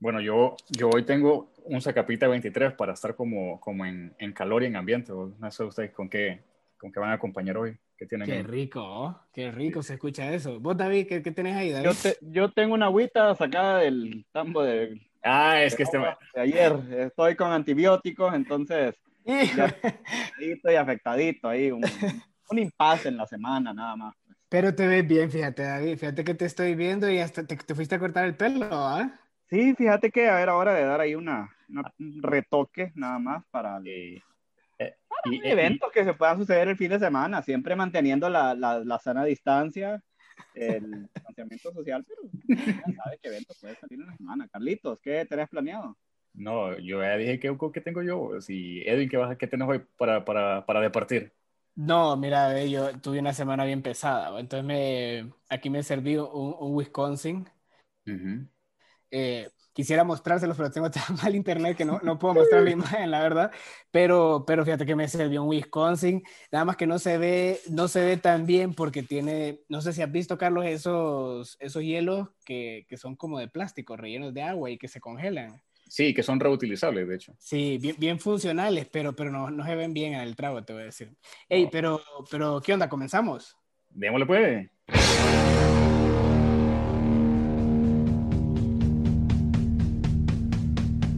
Bueno, yo, yo hoy tengo un Zacapita 23 para estar como, como en, en calor y en ambiente. No sé ustedes con qué, con qué van a acompañar hoy. ¿Qué, tienen qué rico, qué rico se escucha eso. ¿Vos, David, qué, qué tenés ahí, David? Yo, te, yo, tengo una agüita sacada del tambo de, ah, es que este... de ayer. Estoy con antibióticos, entonces estoy afectadito ahí. Un, un impasse en la semana, nada más. Pero te ves bien, fíjate, David. Fíjate que te estoy viendo y hasta te, te fuiste a cortar el pelo, ¿ah? Sí, fíjate que a ver, ahora de dar ahí una, una un retoque nada más para, el, eh, y, eventos que se puedan suceder el fin de semana, siempre manteniendo la, la, la sana distancia, el distanciamiento social, pero ya sabes qué evento puede salir en la semana. Carlitos, ¿qué tenés planeado? No, yo ya dije que, ¿qué tengo yo. Si Edwin, ¿qué, vas, qué tenés hoy para, para, para departir? No, mira, yo tuve una semana bien pesada. Entonces me, aquí me serví un, un Wisconsin. Uh -huh. Eh, quisiera mostrárselos, pero tengo tan mal internet que no, no puedo mostrar la imagen, la verdad. Pero, pero fíjate que me sirvió un Wisconsin, nada más que no se ve, no se ve tan bien porque tiene, no sé si has visto, Carlos, esos, esos hielos que, que son como de plástico, rellenos de agua y que se congelan. Sí, que son reutilizables, de hecho. Sí, bien, bien funcionales, pero, pero no, no, se ven bien en el trago, te voy a decir. Ey, no. pero, pero, ¿qué onda? ¿Comenzamos? Démosle, pues.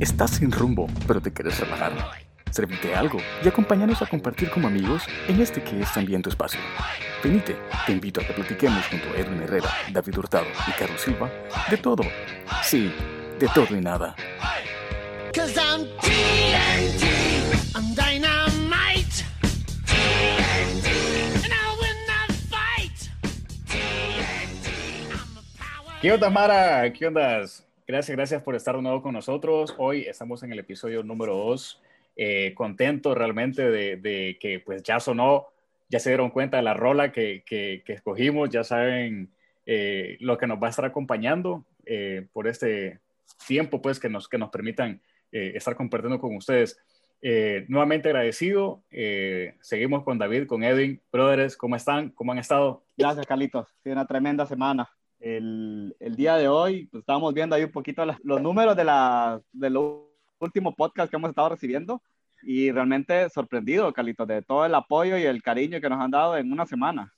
Estás sin rumbo, pero te quieres relajar. Servite algo y acompáñanos a compartir como amigos en este que es también tu espacio. Venite, te invito a que platiquemos junto a Edwin Herrera, David Hurtado y Carlos Silva de todo. Sí, de todo y nada. Cause I'm TNT, I'm dynamite. TNT, and I'll win the fight. TNT, I'm a power. ¿Qué onda, Mara? ¿Qué onda? Gracias, gracias por estar de nuevo con nosotros. Hoy estamos en el episodio número 2. Eh, contento realmente de, de, que pues ya sonó, ya se dieron cuenta de la rola que, que, que escogimos, ya saben eh, lo que nos va a estar acompañando eh, por este tiempo pues que nos, que nos permitan eh, estar compartiendo con ustedes. Eh, nuevamente agradecido. Eh, seguimos con David, con Edwin. Brothers, ¿cómo están? ¿Cómo han estado? Gracias, Carlitos. Sí, una tremenda semana. El, el día de hoy pues, estábamos viendo ahí un poquito la, los números de, la, de los últimos podcasts que hemos estado recibiendo y realmente sorprendido, Carlitos, de todo el apoyo y el cariño que nos han dado en una semana.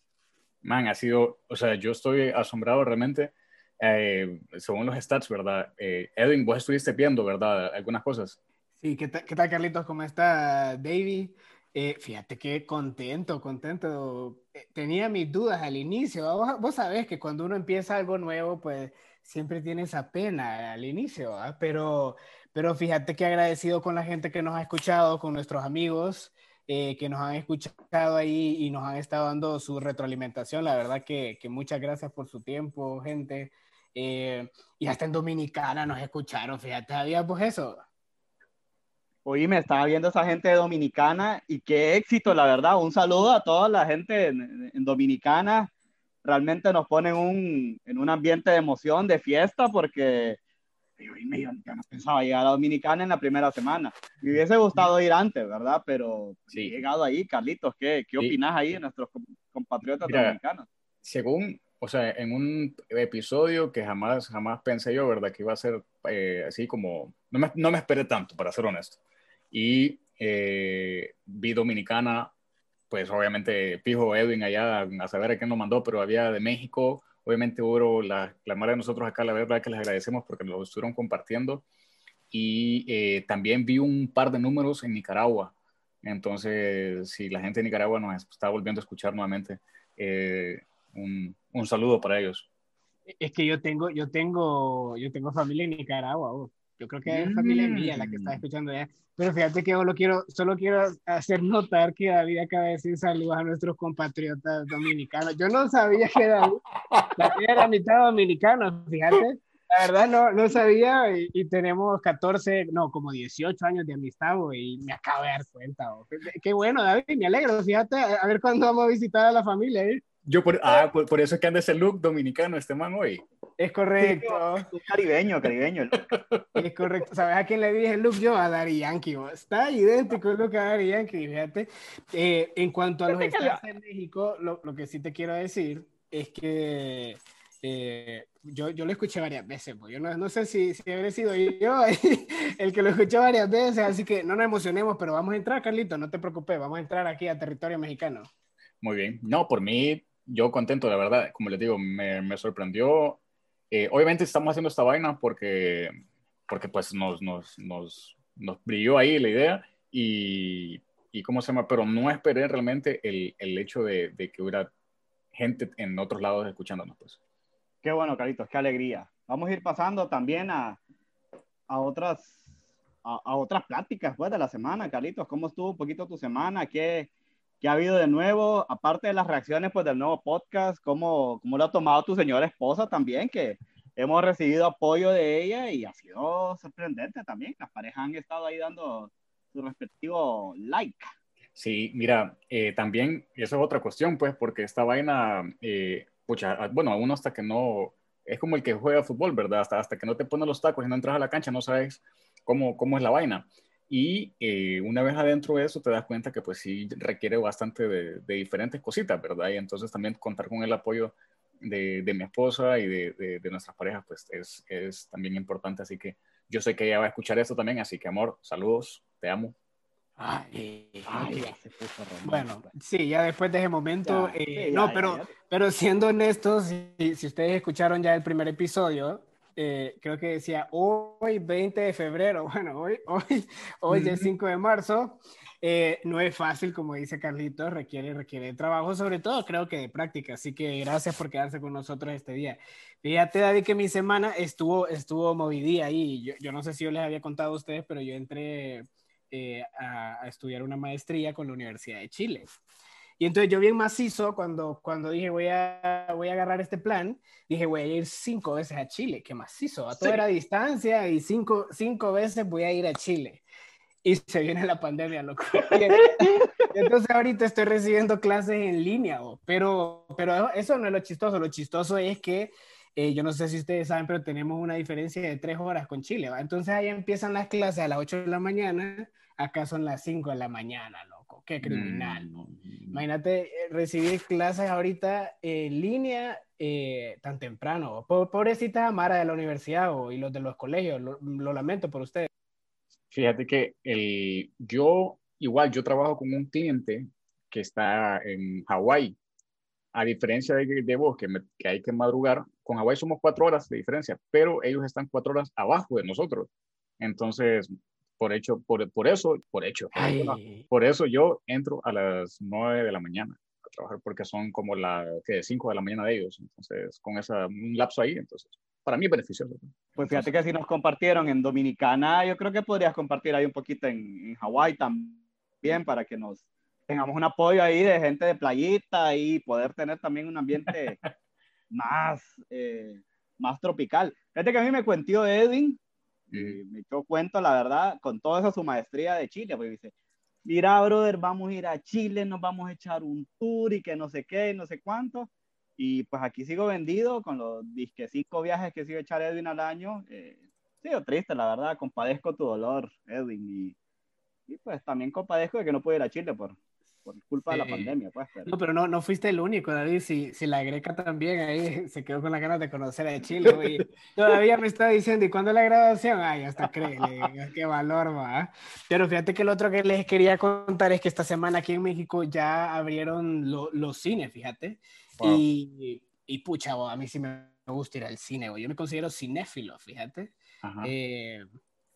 Man, ha sido, o sea, yo estoy asombrado realmente. Eh, según los stats, ¿verdad? Eh, Edwin, vos estuviste viendo, ¿verdad? Algunas cosas. Sí, ¿qué, tal, qué tal Carlitos? ¿Cómo está David? Eh, fíjate que contento, contento. Eh, tenía mis dudas al inicio. Vos, vos, sabés que cuando uno empieza algo nuevo, pues siempre tiene esa pena al inicio, pero, pero fíjate que agradecido con la gente que nos ha escuchado, con nuestros amigos. Eh, que nos han escuchado ahí y nos han estado dando su retroalimentación. La verdad que, que muchas gracias por su tiempo, gente. Eh, y hasta en Dominicana nos escucharon, fíjate, había pues eso. Oye, me estaba viendo esa gente de Dominicana y qué éxito, la verdad. Un saludo a toda la gente en, en Dominicana. Realmente nos ponen un, en un ambiente de emoción, de fiesta, porque yo, yo, no pensaba llegar a Dominicana en la primera semana. Me hubiese gustado ir antes, ¿verdad? Pero sí. he llegado ahí, Carlitos, ¿qué, qué opinas sí. ahí de nuestros compatriotas Mira, dominicanos? Según, o sea, en un episodio que jamás, jamás pensé yo, ¿verdad? Que iba a ser eh, así como, no me, no me, esperé tanto, para ser honesto. Y eh, vi Dominicana, pues obviamente fijo Edwin allá a saber a quién nos mandó, pero había de México, Obviamente hubo la, la madre de nosotros acá, la verdad que les agradecemos porque lo estuvieron compartiendo. Y eh, también vi un par de números en Nicaragua. Entonces, si la gente de Nicaragua nos está volviendo a escuchar nuevamente, eh, un, un, saludo para ellos. Es que yo tengo, yo tengo, yo tengo familia en Nicaragua. Oh. Yo creo que es mm. familia mía la que está escuchando ya. Pero fíjate que solo quiero, solo quiero hacer notar que David acaba de decir saludos a nuestros compatriotas dominicanos. Yo no sabía que David, David era mitad dominicano, fíjate. La verdad no, no sabía y, y, tenemos 14, no, como 18 años de amistad y me acabo de dar cuenta. Qué, qué, bueno, David, me alegro. Fíjate, a ver cuándo vamos a visitar a la familia. ¿eh? Yo por, ah, por, por, eso es que anda ese look dominicano este man hoy. Es correcto. Sí, caribeño, caribeño. Es correcto. ¿Sabes a quién le dije el look yo? A Dari Yankee. Está idéntico el look a Dari Yankee, fíjate. Eh, en cuanto a los estados de México, lo, lo, que sí te quiero decir es que Eh, yo, yo lo escuché varias veces, pues. yo no, no sé si, si habré sido yo el que lo escuchó varias veces, así que no nos emocionemos, pero vamos a entrar, Carlito, no te preocupes, vamos a entrar aquí a territorio mexicano. Muy bien, no, por mí, yo contento, la verdad, como les digo, me, me sorprendió. Eh, obviamente estamos haciendo esta vaina porque, porque pues nos, nos, nos, nos brilló ahí la idea y, y cómo se llama, pero no esperé realmente el, el hecho de, de que hubiera gente en otros lados escuchándonos, pues. Qué bueno, Carlitos, qué alegría. Vamos a ir pasando también a, a otras a, a, otras pláticas pues, de la semana, Carlitos. ¿Cómo estuvo un poquito tu semana? ¿Qué, ¿Qué ha habido de nuevo? Aparte de las reacciones pues, del nuevo podcast, ¿cómo, ¿cómo lo ha tomado tu señora esposa también? Que hemos recibido apoyo de ella y ha sido sorprendente también. Las parejas han estado ahí dando su respectivo like. Sí, mira, eh, también, eso es otra cuestión, pues, porque esta vaina, eh, pucha, bueno, a uno hasta que no, es como el que juega fútbol, ¿verdad? Hasta, hasta que no te ponen los tacos y no entras a la cancha, no sabes cómo, cómo es la vaina. Y eh, una vez adentro de eso te das cuenta que pues sí requiere bastante de, de diferentes cositas, ¿verdad? Y entonces también contar con el apoyo de, de mi esposa y de, de, de, nuestras parejas pues es, es también importante. Así que yo sé que ella va a escuchar esto también, así que amor, saludos, te amo. Ay, ay, bueno, sí, ya después de ese momento, ya, eh, sí, no, ya, pero, ya. pero siendo honestos, si, si, ustedes escucharon ya el primer episodio, eh, creo que decía hoy 20 de febrero, bueno, hoy, hoy, hoy mm -hmm. es 5 de marzo, eh, no es fácil, como dice Carlitos, requiere, requiere trabajo, sobre todo creo que de práctica, así que gracias por quedarse con nosotros este día. Fíjate, David, que mi semana estuvo, estuvo movidía ahí, yo, yo no sé si yo les había contado a ustedes, pero yo entré eh, a, a, estudiar una maestría con la Universidad de Chile. Y entonces yo bien macizo, cuando, cuando dije voy a, voy a agarrar este plan, dije voy a ir cinco veces a Chile, que macizo, a toda sí. la distancia y cinco, cinco veces voy a ir a Chile. Y se viene la pandemia, loco. Entonces ahorita estoy recibiendo clases en línea, pero, pero eso no es lo chistoso, lo chistoso es que eh, yo no sé si ustedes saben, pero tenemos una diferencia de tres horas con Chile. ¿va? Entonces ahí empiezan las clases a las 8 de la mañana, acá son las 5 de la mañana, loco. Qué criminal. Mm. Imagínate eh, recibir clases ahorita en línea eh, tan temprano. Pobrecita Mara de la universidad o, y los de los colegios, lo, lo lamento por ustedes. Fíjate que el, yo, igual, yo trabajo con un cliente que está en Hawái. A diferencia de, de vos, que, me, que hay que madrugar, con Hawái somos cuatro horas de diferencia, pero ellos están cuatro horas abajo de nosotros. Entonces, por hecho, por, por eso, por hecho, Ay. por eso yo entro a las nueve de la mañana a trabajar porque son como las cinco de la mañana de ellos. Entonces, con esa, un lapso ahí, entonces, para mí es beneficioso. Pues fíjate que si nos compartieron en Dominicana, yo creo que podrías compartir ahí un poquito en, en Hawái también para que nos tengamos un apoyo ahí de gente de playita y poder tener también un ambiente más, eh, más tropical. Fíjate que a mí me cuentió Edwin, y me echó cuento, la verdad, con toda esa su maestría de Chile, porque dice, mira, brother, vamos a ir a Chile, nos vamos a echar un tour y que no sé qué, no sé cuánto. Y pues aquí sigo vendido con los disque cinco viajes que sigo echar Edwin al año. Eh, sigo triste, la verdad, compadezco tu dolor, Edwin. Y, y pues también compadezco de que no puedo ir a Chile por, por culpa de la pandemia, pues. Pero... No, pero no, no fuiste el único, David. Si, si la greca también ahí se quedó con las ganas de conocer a Chile, y todavía me está diciendo, ¿y cuándo la graduación? Ay, hasta cree, qué valor, va. Pero fíjate que el otro que les quería contar es que esta semana aquí en México ya abrieron lo, los cines, fíjate. Wow. Y, y pucha, a mí sí me gusta ir al cine, yo me considero cinéfilo, fíjate. Eh,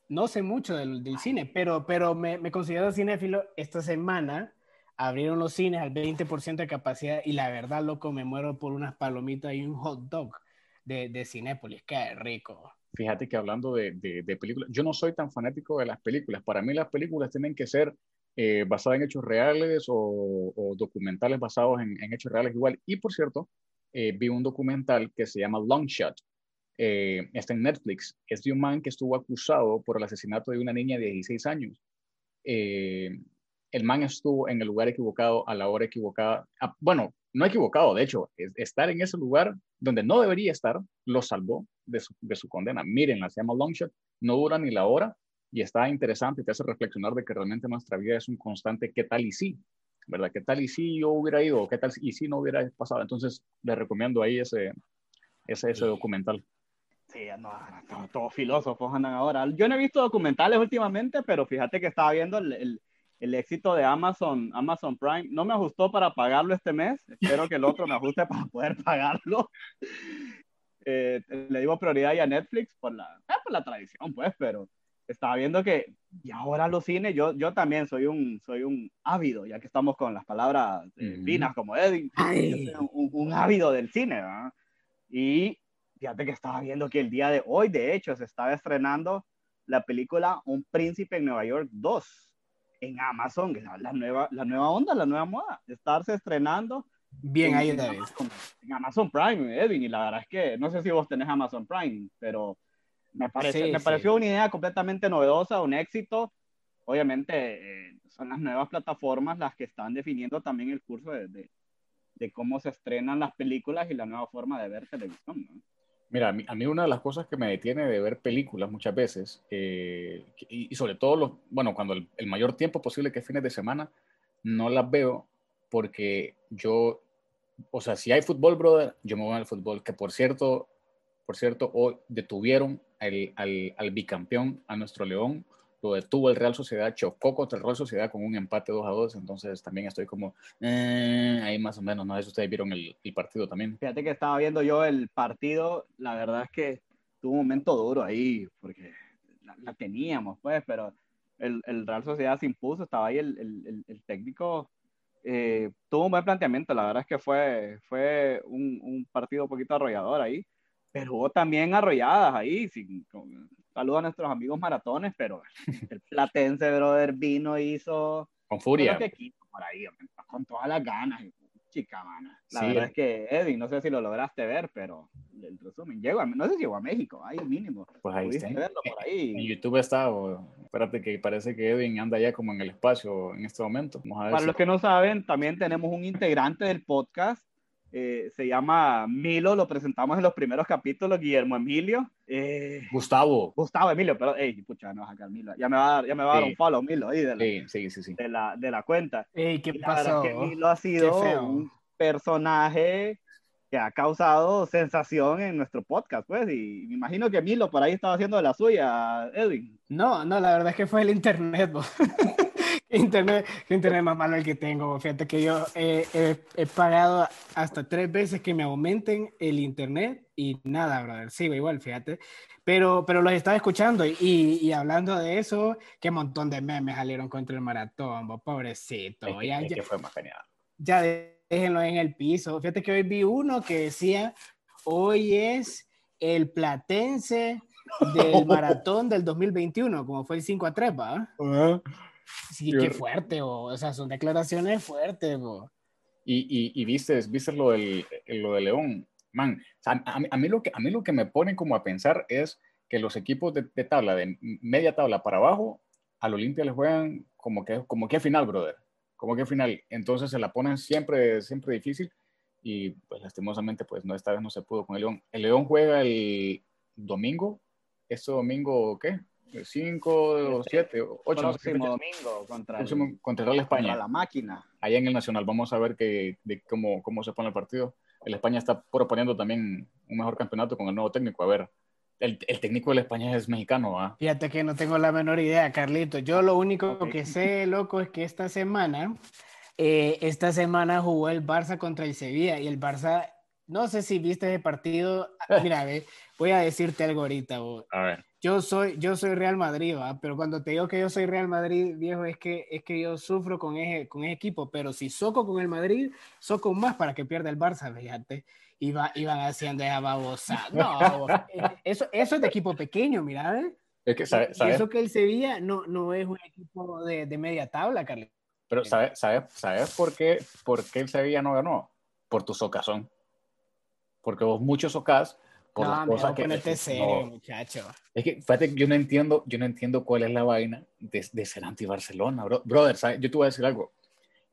no sé mucho del, del cine, pero, pero me, me considero cinéfilo esta semana abrieron los cines al 20% de capacidad y la verdad, loco, me muero por unas palomitas y un hot dog de, de Cinépolis, qué rico. Fíjate que hablando de, de, de, películas, yo no soy tan fanático de las películas. Para mí las películas tienen que ser eh, basadas en hechos reales o, o documentales basados en, en, hechos reales igual. Y por cierto, eh, vi un documental que se llama Long Shot. Eh, está en Netflix. Es de un man que estuvo acusado por el asesinato de una niña de 16 años. Eh, el man estuvo en el lugar equivocado a la hora equivocada. Ah, bueno, no equivocado, de hecho, es, estar en ese lugar donde no debería estar, lo salvó de su, de su condena. Mírenla, se llama Longshot, no dura ni la hora y está interesante, te hace reflexionar de que realmente nuestra vida es un constante qué tal y sí, ¿verdad? ¿Qué tal y si yo hubiera ido? ¿Qué tal y si no hubiera pasado? Entonces, les recomiendo ahí ese, ese, ese documental. Sí, no, todos filósofos andan ahora. Yo no he visto documentales últimamente, pero fíjate que estaba viendo el, el, éxito de Amazon, Amazon Prime. No me ajustó para pagarlo este mes. Espero que el otro me ajuste para poder pagarlo. Eh, le digo prioridad ya a Netflix por la, eh, por la tradición, pues, pero estaba viendo que y ahora los cines, yo, yo también soy un, soy un ávido, ya que estamos con las palabras eh, finas como Edwin, un, un, ávido del cine, ¿verdad? Y fíjate que estaba viendo que el día de hoy, de hecho, se estaba estrenando la película Un Príncipe en Nueva York 2 en Amazon, que la, nueva, la nueva onda, la nueva moda, estarse estrenando. Bien ahí, David. En Amazon Prime, Edwin, y la verdad es que no sé si vos tenés Amazon Prime, pero me, parece, me pareció una idea completamente novedosa, un éxito. Obviamente eh, son las nuevas plataformas las que están definiendo también el curso de, de, de, cómo se estrenan las películas y la nueva forma de ver televisión. ¿no? Mira, a mí, una de las cosas que me detiene de ver películas muchas veces, eh, y, sobre todo, bueno, cuando el, mayor tiempo posible que es fines de semana, no las veo porque yo, o sea, si hay fútbol, brother, yo me voy al fútbol, que por cierto, por cierto, hoy detuvieron al, al bicampeón, a nuestro León, lo detuvo el Real Sociedad, chocó contra el Real Sociedad con un empate 2 a 2, entonces también estoy como eh, ahí más o menos, no sé si ustedes vieron el, el, partido también. Fíjate que estaba viendo yo el partido, la verdad es que tuvo un momento duro ahí, porque la, teníamos, pues, pero el, el, Real Sociedad se impuso, estaba ahí el, el, técnico, eh, tuvo un buen planteamiento, la verdad es que fue, fue un, un partido un poquito arrollador ahí, pero hubo también arrolladas ahí, sin, Saludos a nuestros amigos maratones, pero el Platense, brother, vino, hizo. Con furia. por ahí, con todas las ganas. Chica, mana. La verdad es que, Edwin, no sé si lo lograste ver, pero el resumen, llegó no sé si llegó a México, ahí mínimo. Pues ahí está. por ahí. En YouTube está, espérate que parece que Edwin anda ya como en el espacio en este momento. Para los que no saben, también tenemos un integrante del podcast eh, se llama Milo, lo presentamos en los primeros capítulos, Guillermo Emilio. Eh, Gustavo. Gustavo Emilio, pero, hey, pucha, no, acá Milo. Ya me va a dar, ya me va a dar un follow, Milo, ahí de la, sí, sí, sí, De, la, de la cuenta. Ey, ¿qué pasó? Que Milo ha sido un personaje que ha causado sensación en nuestro podcast, pues, y me imagino que Milo por ahí estaba haciendo de la suya, Edwin. No, no, la verdad es que fue el internet, internet, internet más malo el que tengo. Fíjate que yo he, pagado hasta tres veces que me aumenten el internet y nada, brother. Sigo igual, fíjate. Pero, pero los estaba escuchando y, y hablando de eso, qué montón de memes salieron contra el maratón, pobrecito. ya, que fue más genial. Ya déjenlo en el piso. Fíjate que hoy vi uno que decía, hoy es el platense del maratón del 2021, como fue el 5 a 3, ¿va? Sí, qué fuerte, o sea, son declaraciones fuertes. Y, y, y viste, viste lo, del, lo de León, man, a, mí, lo que, a mí lo que me pone como a pensar es que los equipos de, tabla, de media tabla para abajo, al Olimpia le juegan como que, como que final, brother, como que final. Entonces se la ponen siempre, siempre difícil y pues lastimosamente pues no, esta vez no se pudo con el León. El León juega el domingo, este domingo, ¿qué? 5, 7, 8. Próximo domingo contra, el, contra el España. la máquina. Allá en el Nacional. Vamos a ver que, de cómo, cómo se pone el partido. El España está proponiendo también un mejor campeonato con el nuevo técnico. A ver, el, el técnico del España es mexicano, ¿ah? Fíjate que no tengo la menor idea, Carlito. Yo lo único que sé, loco, es que esta semana, eh, esta semana jugó el Barça contra el Sevilla y el Barça, no sé si viste ese partido. Mira, ve, voy a decirte algo ahorita. A ver yo soy, yo soy Real Madrid, ¿va? pero cuando te digo que yo soy Real Madrid, viejo, es que, es que yo sufro con ese, con ese equipo, pero si soco con el Madrid, soco más para que pierda el Barça, fíjate. Iba, iban haciendo esa babosa. No, eso, eso es de equipo pequeño, mira, ¿eh? Es que, ¿sabes? Eso que el Sevilla no, no es un equipo de, de media tabla, Carlos. Pero ¿sabes, sabes, ¿sabes por, qué, por qué el Sevilla no ganó? Por tu socazón. Porque vos muchos socas no, cosas que serio, muchacho. Es que, fíjate, yo no entiendo, yo no entiendo cuál es la vaina de, de ser anti-Barcelona, bro. brother, ¿sabes? yo te voy a decir algo.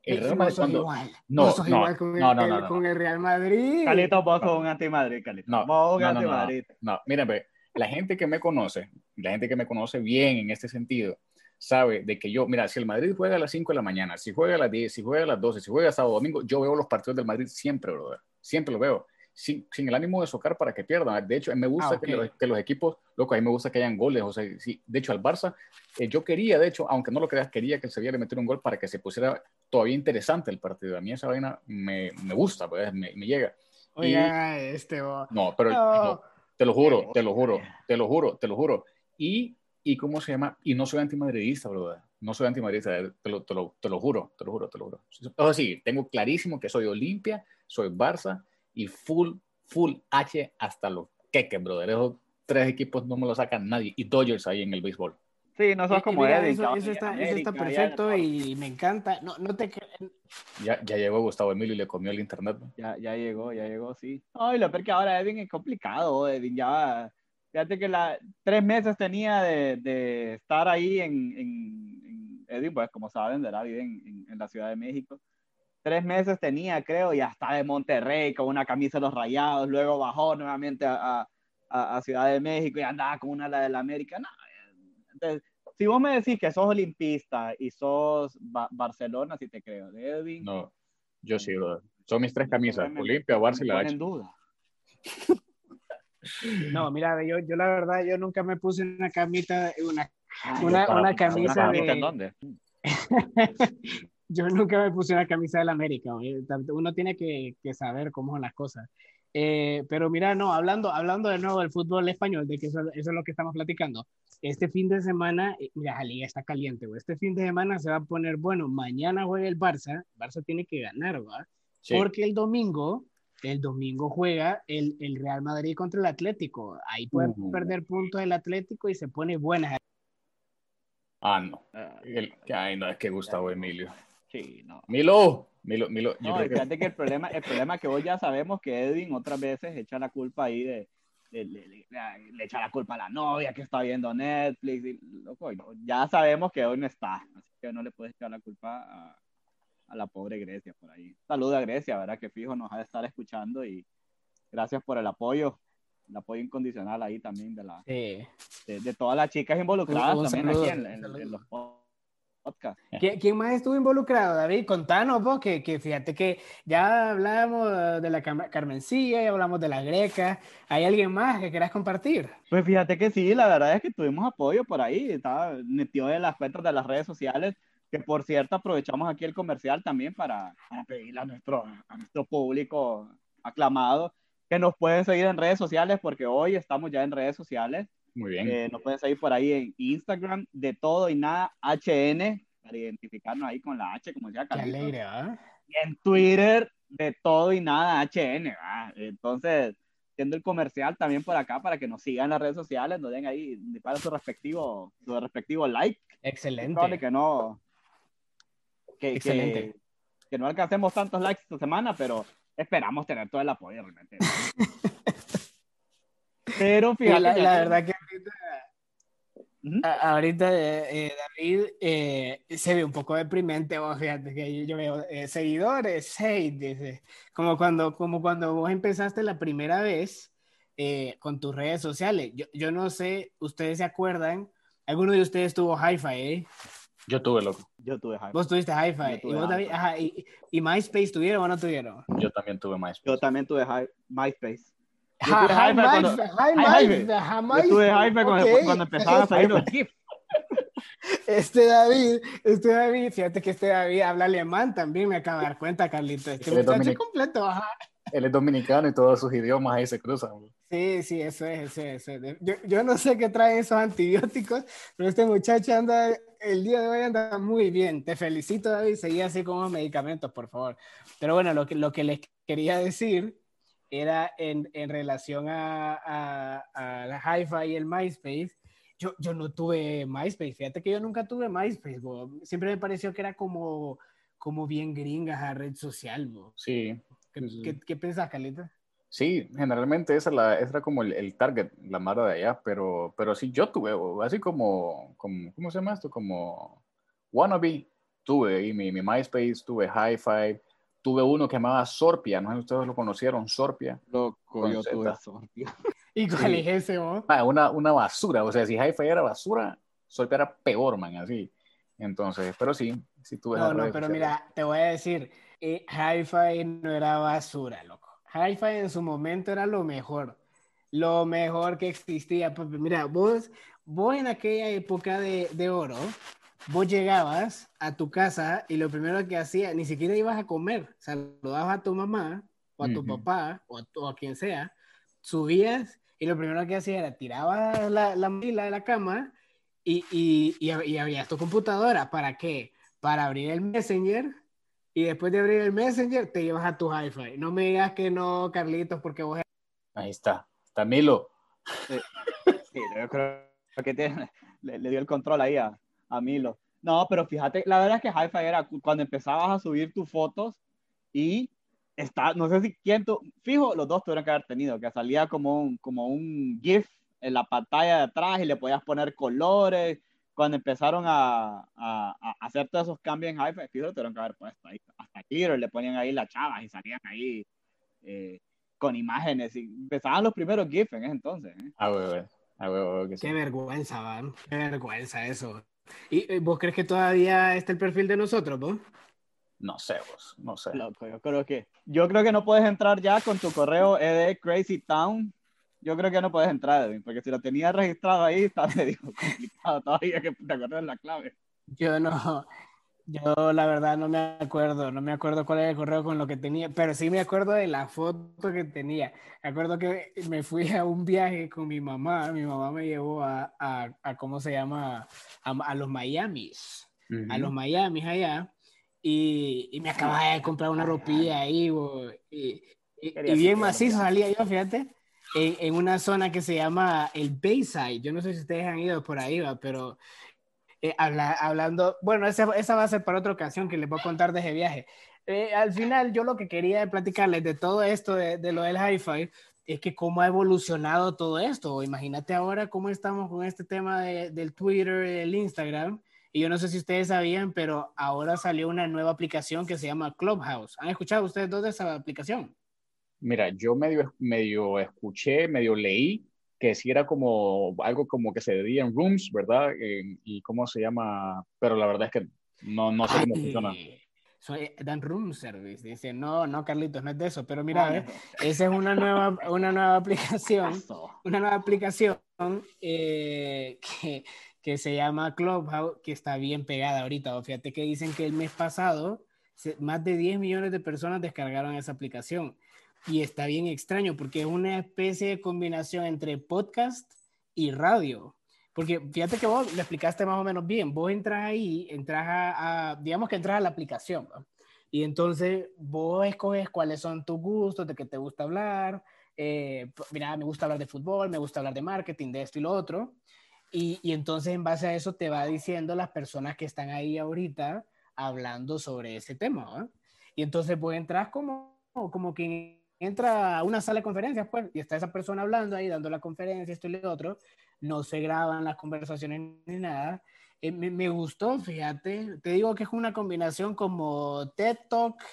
El Real Madrid cuando... igual. No, no, igual con, no, el, no, no, con el Real Madrid. Calito, vos sos un anti-Madrid, Calito. No, vos un anti-Madrid. No, mira, la gente que me conoce, la gente que me conoce bien en este sentido, sabe de que yo, mira, si el Madrid juega a las 5 de la mañana, si juega a las 10, si juega a las 12, si juega sábado domingo, yo veo los partidos del Madrid siempre, brother. Siempre lo veo sin, sin, el ánimo de socar para que pierdan. De hecho, me gusta ah, que, los, que, los, equipos, loco, a mí me gusta que hayan goles. O sea, sí, de hecho, al Barça, eh, yo quería, de hecho, aunque no lo creas, quería que el Sevilla le metiera un gol para que se pusiera todavía interesante el partido. A mí esa vaina me, me gusta, pues, me, me llega. Oye, este. No, pero no, te lo juro, te lo juro, te lo juro, te lo juro. Y, y ¿cómo se llama? Y no soy antimadridista, brother. No soy antimadridista, te lo, te, lo, te lo juro, te lo juro, te lo juro. O sea, sí, tengo clarísimo que soy Olimpia, soy Barça y full, full H hasta los queques, brother. Esos tres equipos no me lo sacan nadie. Y Dodgers ahí en el béisbol. Sí, no sos como Edwin. Eso, eso, está, eso, está, perfecto y me encanta. No, no te... ya, ya llegó Gustavo Emilio y le comió el internet. Ya, ya llegó, ya llegó, sí. Ay, lo peor que ahora Edwin es complicado. Edwin ya. Fíjate que la, tres meses tenía de, de estar ahí en, en, Edwin, pues como saben, de la vida en, en, la Ciudad de México. Tres meses tenía, creo, y hasta de Monterrey con una camisa de los rayados. Luego bajó nuevamente a, a, a Ciudad de México y andaba con una de la América. No, entonces, si vos me decís que sos olimpista y sos Barcelona, sí te creo. Edwin. No, yo sí, Son mis tres camisas, Olimpia, Barcelona. en duda. No, mira, yo, yo la verdad, yo nunca me puse una camita, una, una, una camisa de... ¿En dónde? yo nunca me puse una camisa del América. Uno tiene que, que saber cómo son las cosas. Eh, pero mira, no, hablando, hablando de nuevo del fútbol español, de que eso, eso, es lo que estamos platicando, este fin de semana, eh, mira, la liga está caliente, güey. Este fin de semana se va a poner, bueno, mañana juega el Barça, Barça tiene que ganar, ¿va? Porque el domingo, el domingo juega el, el, Real Madrid contra el Atlético. Ahí puede perder puntos el Atlético y se pone buena. Ah, no. El, ay, no, es que Gustavo Emilio. Sí, no. Milo, Milo, Milo, no, fíjate que... el problema, el problema que hoy ya sabemos que Edwin otras veces echa la culpa ahí de, le, echa la culpa a la novia que está viendo Netflix, y, loco, ya sabemos que hoy no está, así que no le puedes echar la culpa a, a la pobre Grecia por ahí. Saluda a Grecia, ¿verdad? Que fijo nos ha de estar escuchando y gracias por el apoyo, el apoyo incondicional ahí también de, la, de, de, todas las chicas involucradas también aquí en, en los ¿Quién más estuvo involucrado, David? Contanos vos, que, que fíjate que ya hablamos de la Carmencilla, ya hablamos de la Greca. ¿Hay alguien más que quieras compartir? Pues fíjate que sí, la verdad es que tuvimos apoyo por ahí, estaba metido en las cuentas de las redes sociales, que por cierto aprovechamos aquí el comercial también para, pedirle a nuestro, a nuestro público aclamado que nos pueden seguir en redes sociales, porque hoy estamos ya en redes sociales. Muy bien. Eh, nos pueden seguir por ahí en Instagram, de todo y nada, HN, para identificarnos ahí con la H, como decía Carlitos. Qué alegre, ¿ah? Y en Twitter, de todo y nada, HN, ¿verdad? Entonces, siendo el comercial también por acá para que nos sigan en las redes sociales, nos den ahí para su respectivo, su respectivo like. Excelente. Que no, que, Excelente. Que, que, no alcancemos tantos likes esta semana, pero esperamos tener todo el apoyo realmente. Pero fíjate. La, la, verdad que ahorita, ahorita eh, eh, David eh, se ve un poco deprimente. Vos, fíjate que yo, veo seguidores, hate, dice. Como cuando, como cuando vos empezaste la primera vez con tus redes sociales. Yo, yo no sé, ustedes se acuerdan. Alguno de ustedes tuvo Hi-Fi, ¿eh? Yo tuve, loco. Yo tuve Hi-Fi. Vos tuviste Hi-Fi. ¿Y, vos David, ajá, y, y, MySpace tuvieron o no tuvieron? Yo también tuve MySpace. Yo también tuve MySpace. Yo tuve Hype cuando empezaban a salir los GIFs. Este David, este David, fíjate que este David habla alemán también, me acabo de dar cuenta, Carlito. Este muchacho completo, ajá. Él es dominicano y todos sus idiomas ahí se cruzan. Sí, sí, eso es, eso es. Yo, yo, no sé qué traen esos antibióticos, pero este muchacho anda, el día de hoy anda muy bien. Te felicito, David, seguí así con los medicamentos, por favor. Pero bueno, lo que, lo que les quería decir era en, en relación a, a, a la Hi-Fi y el MySpace. Yo, yo no tuve MySpace, fíjate que yo nunca tuve MySpace, siempre me pareció que era como, como bien gringa a red social. Sí. ¿Qué, qué, pensás, Calita? Sí, generalmente esa, la, esa era como el, el, target, la mara de allá, pero, pero sí, yo tuve, así como, como, ¿cómo se llama esto? Como Wannabe, tuve ahí mi, mi MySpace, tuve Hi-Fi, tuve uno que llamaba Sorpia, no sé si ustedes lo conocieron, Sorpia. Loco, yo tuve Sorpia. ¿Y cuál es ese, ah, una, una basura, o sea, si Hi-Fi era basura, Sorpia era peor, man, así. Entonces, pero sí, sí tuve No, no, pero mira, te voy a decir, eh, Hi-Fi no era basura, loco. Hi-Fi en su momento era lo mejor. Lo mejor que existía. Pues, mira, vos, vos en aquella época de, de oro, vos llegabas a tu casa y lo primero que hacías, ni siquiera ibas a comer, saludabas a tu mamá o a tu papá o a, a, quien sea, subías y lo primero que hacías era tirabas la, la de la cama y, y, y, abrías tu computadora. ¿Para qué? Para abrir el Messenger y después de abrir el Messenger te llevas a tu hi-fi. No me digas que no, Carlitos, porque vos... Ahí está, está Milo. Sí, yo creo que le, dio el control ahí a, a Milo. No, pero fíjate, la verdad es que hi-fi era cuando empezabas a subir tus fotos y está, no sé si quién tú, fijo, los dos tuvieron que haber tenido, que salía como un, como un GIF en la pantalla de atrás y le podías poner colores. Cuando empezaron a, a, a hacer todos esos cambios en hi-fi, fijo, tuvieron que haber puesto ahí. Hasta Twitter le ponían ahí las chavas y salían ahí eh, con imágenes. Y empezaban los primeros GIFs en ese entonces. ¿eh? Ah, bueno, ah, bueno, Qué vergüenza, van. Qué vergüenza eso. ¿Y eh, vos crees que todavía está el perfil de nosotros, vos? No sé, vos, no sé. Loco, yo creo que, yo creo que no puedes entrar ya con tu correo ed Crazy Town. Yo creo que no puedes entrar, Edwin, porque si lo tenías registrado ahí, está medio complicado todavía que te acuerdas la clave. Yo no, yo la verdad no me acuerdo, no me acuerdo cuál era el correo con lo que tenía, pero sí me acuerdo de la foto que tenía. Me acuerdo que me fui a un viaje con mi mamá, mi mamá me llevó a, a, a ¿cómo se llama? A, a los Miamis, a los Miamis allá, y, y, me acababa de comprar una ropilla ahí, y, y, bien macizo salía yo, fíjate, en, en, una zona que se llama el Bayside. Yo no sé si ustedes han ido por ahí, va, pero eh, hablando, bueno, esa, esa, va a ser para otra ocasión que les voy a contar de ese viaje. Eh, al final, yo lo que quería platicarles de todo esto, de, de lo del hi-fi, es que cómo ha evolucionado todo esto. Imagínate ahora cómo estamos con este tema de, del Twitter, el Instagram. Y yo no sé si ustedes sabían, pero ahora salió una nueva aplicación que se llama Clubhouse. ¿Han escuchado ustedes dos de esa aplicación? Mira, yo medio, medio escuché, medio leí, que sí era como algo como que se dedía en rooms, ¿verdad? y cómo se llama, pero la verdad es que no, no sé cómo funciona. Soy Dan Room Service, dice, no, no, Carlitos, no es de eso, pero mira, ¿eh? esa es una nueva, una nueva aplicación, una nueva aplicación eh, que, que se llama Clubhouse, que está bien pegada ahorita. Fíjate que dicen que el mes pasado más de 10 millones de personas descargaron esa aplicación y está bien extraño porque es una especie de combinación entre podcast y radio. Porque fíjate que vos lo explicaste más o menos bien. Vos entras ahí, entras a, digamos que entras a la aplicación. Y entonces vos escoges cuáles son tus gustos, de qué te gusta hablar. Eh, mira, me gusta hablar de fútbol, me gusta hablar de marketing, de esto y lo otro. Y, y entonces en base a eso te va diciendo las personas que están ahí ahorita hablando sobre ese tema. Y entonces vos entras como, como que entra a una sala de conferencias, pues, y está esa persona hablando ahí, dando la conferencia, esto y lo otro, no se graban las conversaciones ni nada. Eh, me, gustó, fíjate, te digo que es una combinación como TED Talk,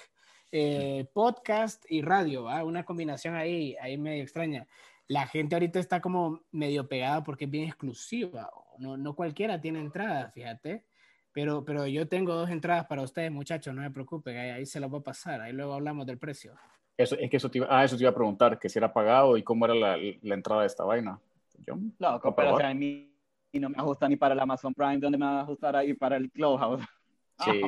eh, podcast y radio, una combinación ahí, ahí medio extraña. La gente ahorita está como medio pegada porque es bien exclusiva, no, no cualquiera tiene entrada, fíjate. Pero, pero yo tengo dos entradas para ustedes, muchachos, no me preocupen, ahí, ahí se las voy a pasar, ahí luego hablamos del precio. Eso, es que eso te, iba, ah, eso te iba a preguntar, que si era pagado y cómo era la, la entrada de esta vaina. Yo, no, pero a mí no me ajusta ni para el Amazon Prime, ¿dónde me va a ajustar ahí para el Clubhouse? Sí,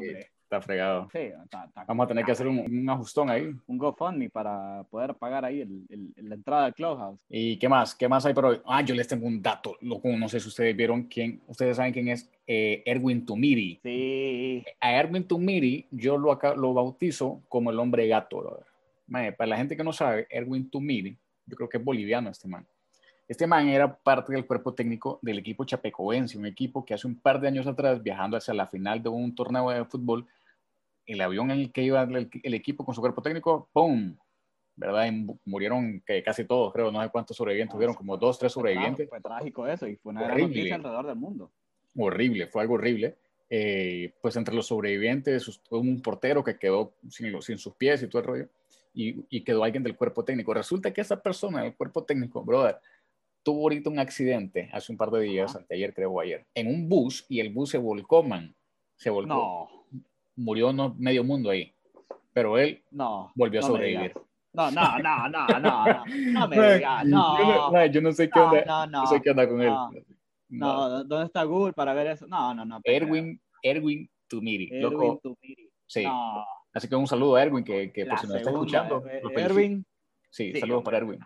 está fregado. Sí, está, está, Vamos a tener que hacer un, un, ajustón ahí. Un GoFundMe para poder pagar ahí el, el, la entrada del Clubhouse. ¿Y qué más? ¿Qué más hay por hoy? Ah, yo les tengo un dato, loco, no sé si ustedes vieron quién, ustedes saben quién es eh, Erwin Tumiri. Sí. A Erwin Tumiri yo lo, acá, lo bautizo como el hombre gato, ¿verdad? para la gente que no sabe, Erwin Tumiri, yo creo que es boliviano este man. Este man era parte del cuerpo técnico del equipo chapecoense, un equipo que hace un par de años atrás, viajando hacia la final de un torneo de fútbol, el avión en el que iba el, equipo con su cuerpo técnico, ¡pum! ¿Verdad? murieron que casi todos, creo, no sé cuántos sobrevivientes hubieron, como dos, tres sobrevivientes. Fue trágico eso y fue una gran noticia alrededor del mundo. Horrible, fue algo horrible. Eh, pues entre los sobrevivientes, un portero que quedó sin, sin sus pies y todo el rollo y, quedó alguien del cuerpo técnico. Resulta que esa persona del cuerpo técnico, brother, tuvo ahorita un accidente hace un par de días, ayer creo o ayer, en un bus y el bus se volcó, man. Se volcó. No. Murió no, medio mundo ahí. Pero él no, volvió a sobrevivir. No, no, no, no, no, no, me digas, no. Yo no, sé qué onda, no, sé qué onda con él. No, ¿dónde está Google para ver eso? No, no, no. Erwin, Erwin Tumiri. Erwin loco. Tumiri. Sí. Así que un saludo a Erwin, que, que por si nos está escuchando. Eh, Erwin. Sí, saludos para Erwin.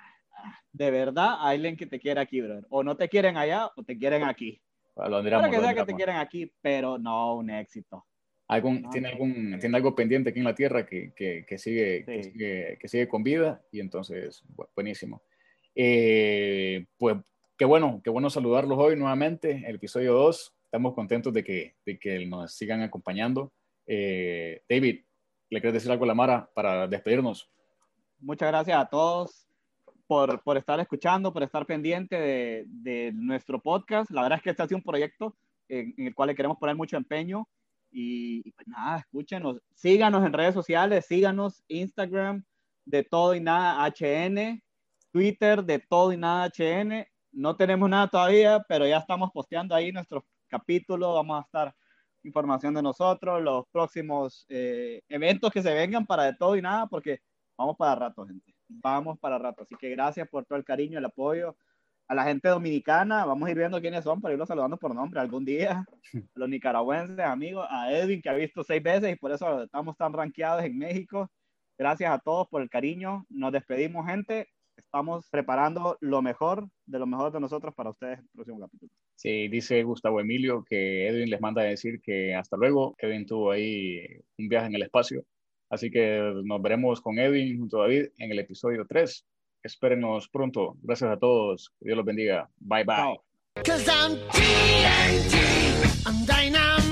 De verdad, hay alguien que te quiere aquí, brother. O no te quieren allá o te quieren aquí. Lo Espero que sea que te quieren aquí, pero no un éxito. Algún, tiene, algún, tiene algo pendiente aquí en la tierra que, que, que sigue, que, sigue, que sigue con vida y entonces, buenísimo. Eh, pues qué bueno, qué bueno saludarlos hoy nuevamente, el episodio 2. Estamos contentos de que, de que nos sigan acompañando. Eh, David, ¿le quieres decir algo a la Mara para despedirnos? Muchas gracias a todos por, por estar escuchando, por estar pendiente de, de, nuestro podcast. La verdad es que este ha sido un proyecto en, el cual le queremos poner mucho empeño. Y, pues nada, escúchenos, síganos en redes sociales, síganos Instagram de todo y nada HN, Twitter de todo y nada HN. No tenemos nada todavía, pero ya estamos posteando ahí nuestros capítulos. Vamos a estar información de nosotros, los próximos eh, eventos que se vengan para de todo y nada, porque vamos para rato, gente vamos para rato. Así que gracias por todo el cariño, el apoyo. A la gente dominicana, vamos a ir viendo quiénes son para irlos saludando por nombre algún día. A los nicaragüenses, amigos, a Edwin, que ha visto seis veces y por eso estamos tan rankeados en México. Gracias a todos por el cariño. Nos despedimos, gente. Estamos preparando lo mejor de lo mejor de nosotros para ustedes en el próximo capítulo. Sí, dice Gustavo Emilio que Edwin les manda a decir que hasta luego. Edwin tuvo ahí un viaje en el espacio Así que nos veremos con Edwin junto a David en el episodio 3. Espérenos pronto. Gracias a todos. Dios los bendiga. Bye bye. I'm